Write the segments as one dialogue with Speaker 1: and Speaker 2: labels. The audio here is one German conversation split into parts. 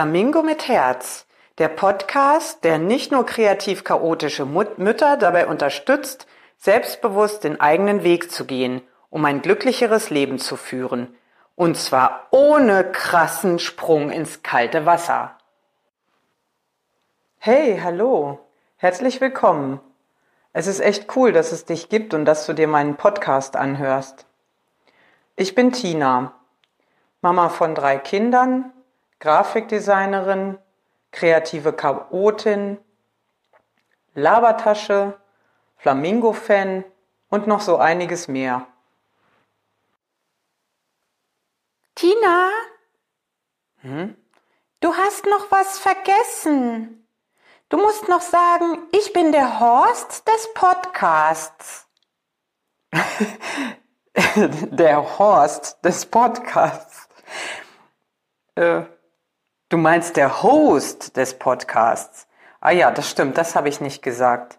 Speaker 1: Flamingo mit Herz, der Podcast, der nicht nur kreativ chaotische Mut Mütter dabei unterstützt, selbstbewusst den eigenen Weg zu gehen, um ein glücklicheres Leben zu führen. Und zwar ohne krassen Sprung ins kalte Wasser. Hey, hallo. Herzlich willkommen. Es ist echt cool, dass es dich gibt und dass du dir meinen Podcast anhörst. Ich bin Tina, Mama von drei Kindern, Grafikdesignerin, kreative Chaotin, Labertasche, Flamingo-Fan und noch so einiges mehr.
Speaker 2: Tina? Hm? Du hast noch was vergessen. Du musst noch sagen, ich bin der Horst des Podcasts.
Speaker 1: der Horst des Podcasts. Äh, Du meinst der Host des Podcasts. Ah ja, das stimmt, das habe ich nicht gesagt.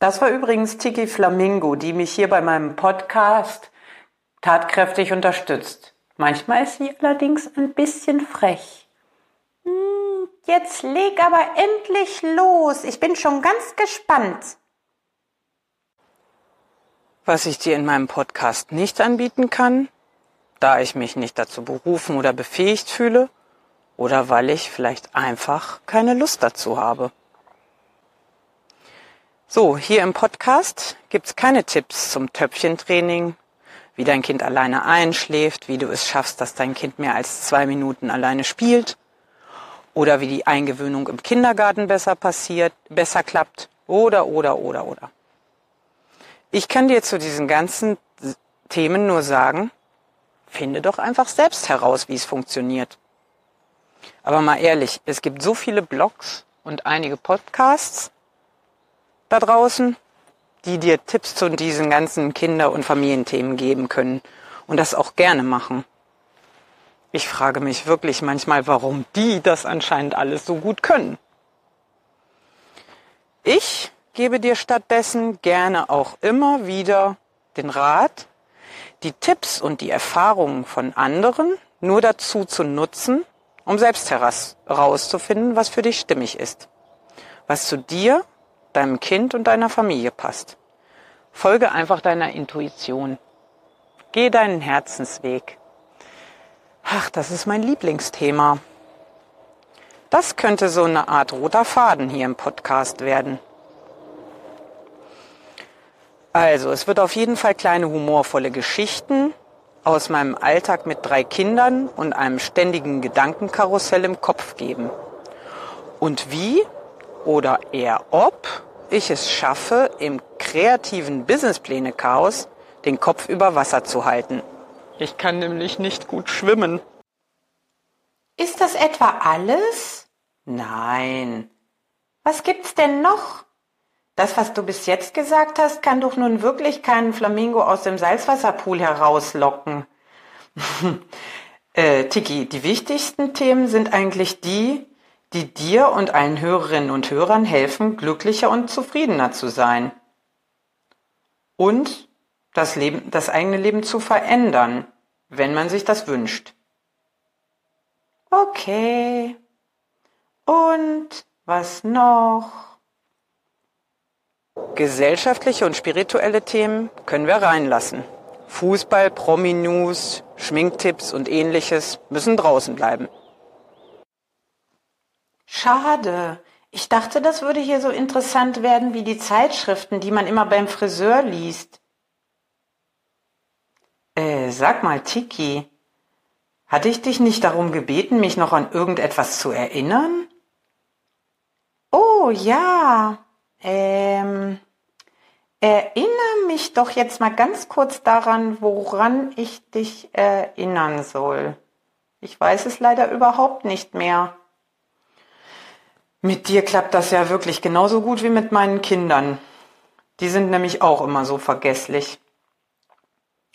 Speaker 1: Das war übrigens Tiki Flamingo, die mich hier bei meinem Podcast tatkräftig unterstützt. Manchmal ist sie allerdings ein bisschen frech.
Speaker 2: Hm, jetzt leg aber endlich los. Ich bin schon ganz gespannt.
Speaker 1: Was ich dir in meinem Podcast nicht anbieten kann, da ich mich nicht dazu berufen oder befähigt fühle oder weil ich vielleicht einfach keine Lust dazu habe. So, hier im Podcast gibt's keine Tipps zum Töpfchentraining, wie dein Kind alleine einschläft, wie du es schaffst, dass dein Kind mehr als zwei Minuten alleine spielt oder wie die Eingewöhnung im Kindergarten besser passiert, besser klappt oder, oder, oder, oder. Ich kann dir zu diesen ganzen Themen nur sagen, Finde doch einfach selbst heraus, wie es funktioniert. Aber mal ehrlich, es gibt so viele Blogs und einige Podcasts da draußen, die dir Tipps zu diesen ganzen Kinder- und Familienthemen geben können und das auch gerne machen. Ich frage mich wirklich manchmal, warum die das anscheinend alles so gut können. Ich gebe dir stattdessen gerne auch immer wieder den Rat, die Tipps und die Erfahrungen von anderen nur dazu zu nutzen, um selbst herauszufinden, was für dich stimmig ist, was zu dir, deinem Kind und deiner Familie passt. Folge einfach deiner Intuition. Geh deinen Herzensweg. Ach, das ist mein Lieblingsthema. Das könnte so eine Art roter Faden hier im Podcast werden. Also, es wird auf jeden Fall kleine humorvolle Geschichten aus meinem Alltag mit drei Kindern und einem ständigen Gedankenkarussell im Kopf geben. Und wie oder eher ob ich es schaffe, im kreativen Businesspläne-Chaos den Kopf über Wasser zu halten. Ich kann nämlich nicht gut schwimmen.
Speaker 2: Ist das etwa alles?
Speaker 1: Nein.
Speaker 2: Was gibt's denn noch? Das, was du bis jetzt gesagt hast, kann doch nun wirklich keinen Flamingo aus dem Salzwasserpool herauslocken.
Speaker 1: äh, Tiki, die wichtigsten Themen sind eigentlich die, die dir und allen Hörerinnen und Hörern helfen, glücklicher und zufriedener zu sein. Und das Leben, das eigene Leben zu verändern, wenn man sich das wünscht.
Speaker 2: Okay. Und was noch?
Speaker 1: Gesellschaftliche und spirituelle Themen können wir reinlassen. Fußball, Promi-News, Schminktipps und ähnliches müssen draußen bleiben.
Speaker 2: Schade. Ich dachte, das würde hier so interessant werden wie die Zeitschriften, die man immer beim Friseur liest.
Speaker 1: Äh, sag mal, Tiki, hatte ich dich nicht darum gebeten, mich noch an irgendetwas zu erinnern?
Speaker 2: Oh ja, ähm, erinnere mich doch jetzt mal ganz kurz daran, woran ich dich erinnern soll. Ich weiß es leider überhaupt nicht mehr.
Speaker 1: Mit dir klappt das ja wirklich genauso gut wie mit meinen Kindern. Die sind nämlich auch immer so vergesslich.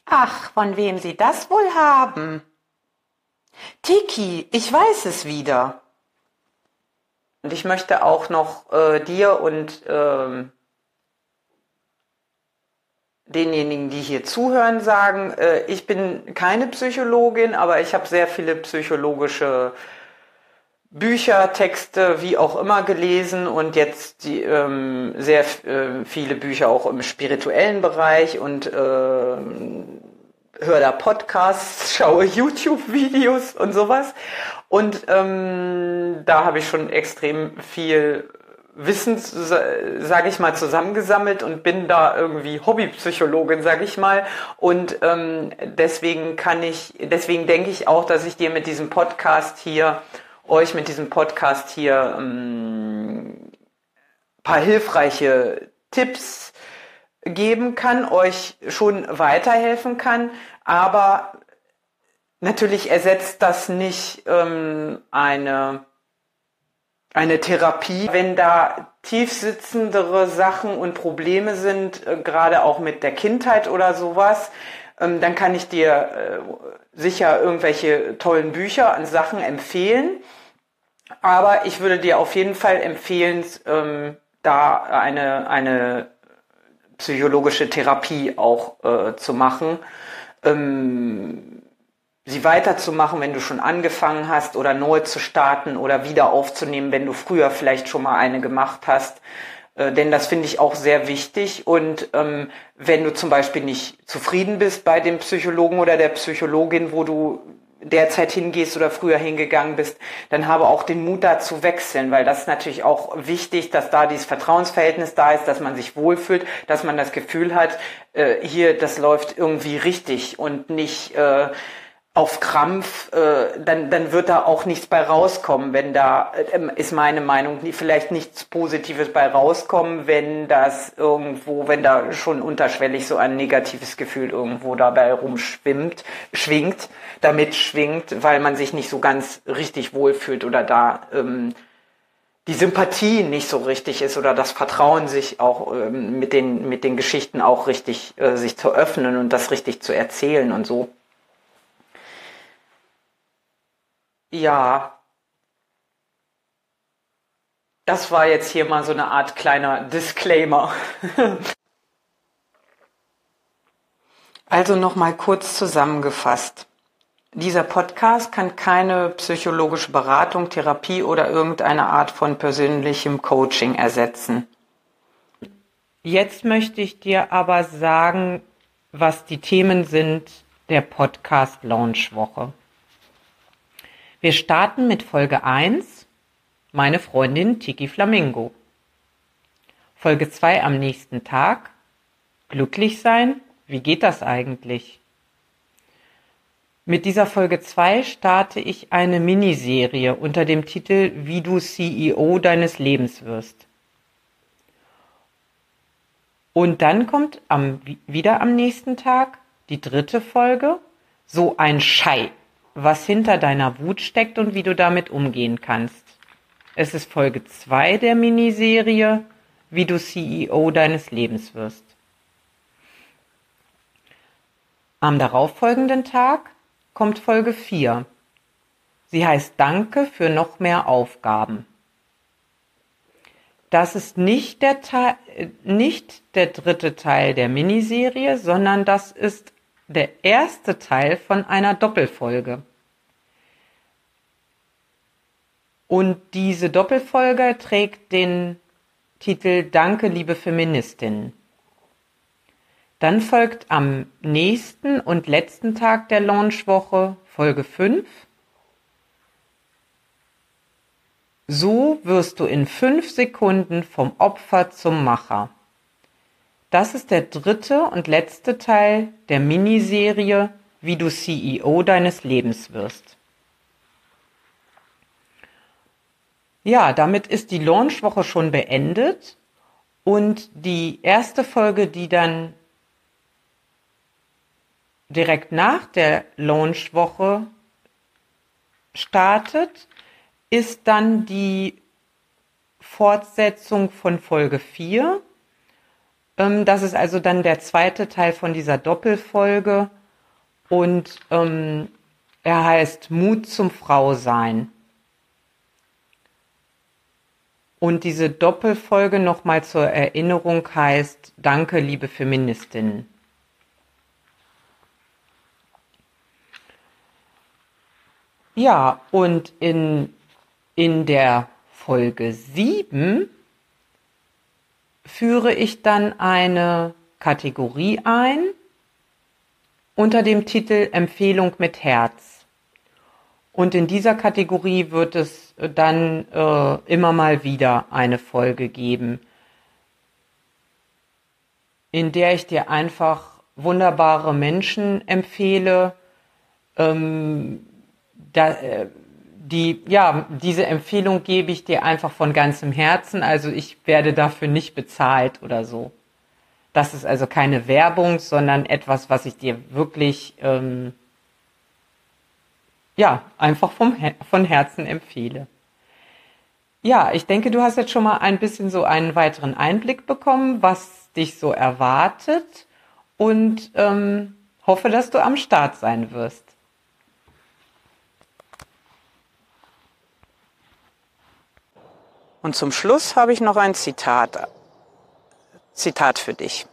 Speaker 2: Ach, von wem Sie das wohl haben?
Speaker 1: Tiki, ich weiß es wieder. Und ich möchte auch noch äh, dir und ähm, denjenigen, die hier zuhören, sagen, äh, ich bin keine Psychologin, aber ich habe sehr viele psychologische Bücher, Texte, wie auch immer gelesen und jetzt die, ähm, sehr äh, viele Bücher auch im spirituellen Bereich und äh, höre da Podcasts, schaue YouTube-Videos und sowas. Und ähm, da habe ich schon extrem viel Wissen, sage ich mal, zusammengesammelt und bin da irgendwie Hobbypsychologin, sage ich mal. Und ähm, deswegen kann ich, deswegen denke ich auch, dass ich dir mit diesem Podcast hier, euch mit diesem Podcast hier ähm, paar hilfreiche Tipps geben kann, euch schon weiterhelfen kann, aber natürlich ersetzt das nicht ähm, eine eine Therapie, wenn da tiefsitzendere Sachen und Probleme sind, äh, gerade auch mit der Kindheit oder sowas, ähm, dann kann ich dir äh, sicher irgendwelche tollen Bücher an Sachen empfehlen. Aber ich würde dir auf jeden Fall empfehlen, ähm, da eine, eine psychologische Therapie auch äh, zu machen. Ähm, sie weiterzumachen, wenn du schon angefangen hast oder neu zu starten oder wieder aufzunehmen, wenn du früher vielleicht schon mal eine gemacht hast. Äh, denn das finde ich auch sehr wichtig. Und ähm, wenn du zum Beispiel nicht zufrieden bist bei dem Psychologen oder der Psychologin, wo du derzeit hingehst oder früher hingegangen bist, dann habe auch den Mut da zu wechseln, weil das ist natürlich auch wichtig, dass da dieses Vertrauensverhältnis da ist, dass man sich wohlfühlt, dass man das Gefühl hat, äh, hier, das läuft irgendwie richtig und nicht äh, auf Krampf, äh, dann, dann wird da auch nichts bei rauskommen, wenn da, äh, ist meine Meinung, vielleicht nichts Positives bei rauskommen, wenn das irgendwo, wenn da schon unterschwellig so ein negatives Gefühl irgendwo dabei rumschwimmt, schwingt, damit schwingt, weil man sich nicht so ganz richtig wohlfühlt oder da ähm, die Sympathie nicht so richtig ist oder das Vertrauen sich auch ähm, mit den mit den Geschichten auch richtig äh, sich zu öffnen und das richtig zu erzählen und so. Ja. Das war jetzt hier mal so eine Art kleiner Disclaimer. also nochmal kurz zusammengefasst. Dieser Podcast kann keine psychologische Beratung, Therapie oder irgendeine Art von persönlichem Coaching ersetzen. Jetzt möchte ich dir aber sagen, was die Themen sind der Podcast Launch Woche. Wir starten mit Folge 1, meine Freundin Tiki Flamingo. Folge 2 am nächsten Tag, glücklich sein, wie geht das eigentlich? Mit dieser Folge 2 starte ich eine Miniserie unter dem Titel Wie du CEO deines Lebens wirst. Und dann kommt am, wieder am nächsten Tag die dritte Folge, so ein Schei was hinter deiner Wut steckt und wie du damit umgehen kannst. Es ist Folge 2 der Miniserie, wie du CEO deines Lebens wirst. Am darauffolgenden Tag kommt Folge 4. Sie heißt Danke für noch mehr Aufgaben. Das ist nicht der, Teil, nicht der dritte Teil der Miniserie, sondern das ist der erste Teil von einer Doppelfolge. Und diese Doppelfolge trägt den Titel Danke, liebe Feministin. Dann folgt am nächsten und letzten Tag der Launchwoche Folge 5. So wirst du in fünf Sekunden vom Opfer zum Macher. Das ist der dritte und letzte Teil der Miniserie, wie du CEO deines Lebens wirst. Ja, damit ist die Launchwoche schon beendet und die erste Folge, die dann direkt nach der Launchwoche startet, ist dann die Fortsetzung von Folge 4. Ähm, das ist also dann der zweite Teil von dieser Doppelfolge und ähm, er heißt Mut zum Frausein. Und diese Doppelfolge nochmal zur Erinnerung heißt Danke, liebe Feministinnen.
Speaker 2: Ja, und in, in der Folge 7 führe ich dann eine Kategorie ein unter dem Titel Empfehlung mit Herz. Und in dieser Kategorie wird es dann äh, immer mal wieder eine Folge geben, in der ich dir einfach wunderbare Menschen empfehle, ähm, da, äh, die, ja, diese Empfehlung gebe ich dir einfach von ganzem Herzen. Also ich werde dafür nicht bezahlt oder so. Das ist also keine Werbung, sondern etwas, was ich dir wirklich, ähm, ja, einfach vom, von Herzen empfehle. Ja, ich denke, du hast jetzt schon mal ein bisschen so einen weiteren Einblick bekommen, was dich so erwartet und ähm, hoffe, dass du am Start sein wirst.
Speaker 1: Und zum Schluss habe ich noch ein Zitat. Zitat für dich.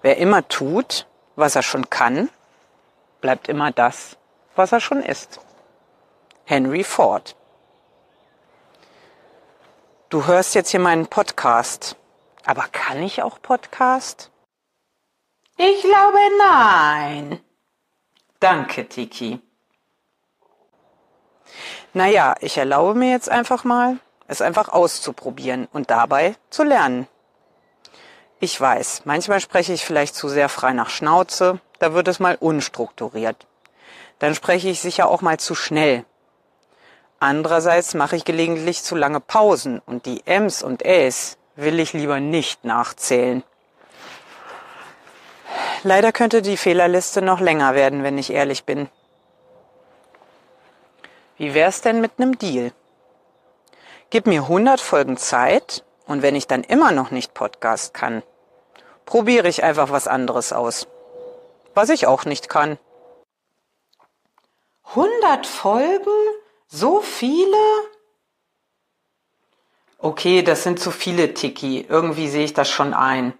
Speaker 1: Wer immer tut, was er schon kann, bleibt immer das, was er schon ist. Henry Ford. Du hörst jetzt hier meinen Podcast. Aber kann ich auch Podcast?
Speaker 2: Ich glaube nein.
Speaker 1: Danke, Tiki. Naja, ich erlaube mir jetzt einfach mal, es einfach auszuprobieren und dabei zu lernen. Ich weiß, manchmal spreche ich vielleicht zu sehr frei nach Schnauze, da wird es mal unstrukturiert. Dann spreche ich sicher auch mal zu schnell. Andererseits mache ich gelegentlich zu lange Pausen und die Ms und Äs will ich lieber nicht nachzählen. Leider könnte die Fehlerliste noch länger werden, wenn ich ehrlich bin. Wie wär's denn mit nem Deal? Gib mir 100 Folgen Zeit und wenn ich dann immer noch nicht Podcast kann, probiere ich einfach was anderes aus. Was ich auch nicht kann.
Speaker 2: 100 Folgen? So viele?
Speaker 1: Okay, das sind zu viele, Tiki. Irgendwie sehe ich das schon ein.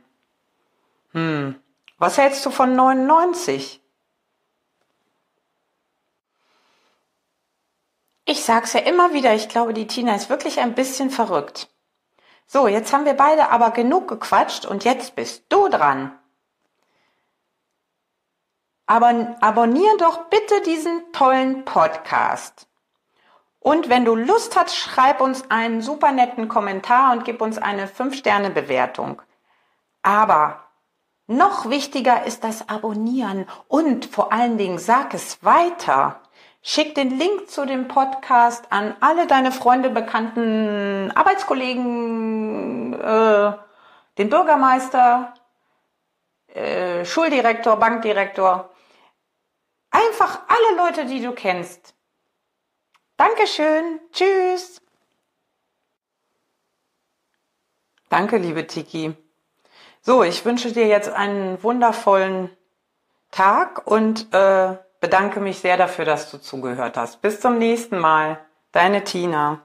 Speaker 1: Hm, was hältst du von 99?
Speaker 2: Ich sag's ja immer wieder, ich glaube, die Tina ist wirklich ein bisschen verrückt. So, jetzt haben wir beide aber genug gequatscht und jetzt bist du dran. Aber abonnier doch bitte diesen tollen Podcast. Und wenn du Lust hast, schreib uns einen super netten Kommentar und gib uns eine 5-Sterne-Bewertung. Aber noch wichtiger ist das Abonnieren und vor allen Dingen sag es weiter. Schick den Link zu dem Podcast an alle deine Freunde, Bekannten, Arbeitskollegen, äh, den Bürgermeister, äh, Schuldirektor, Bankdirektor. Einfach alle Leute, die du kennst. Dankeschön. Tschüss.
Speaker 1: Danke, liebe Tiki. So, ich wünsche dir jetzt einen wundervollen Tag und äh, bedanke mich sehr dafür, dass du zugehört hast. Bis zum nächsten Mal. Deine Tina.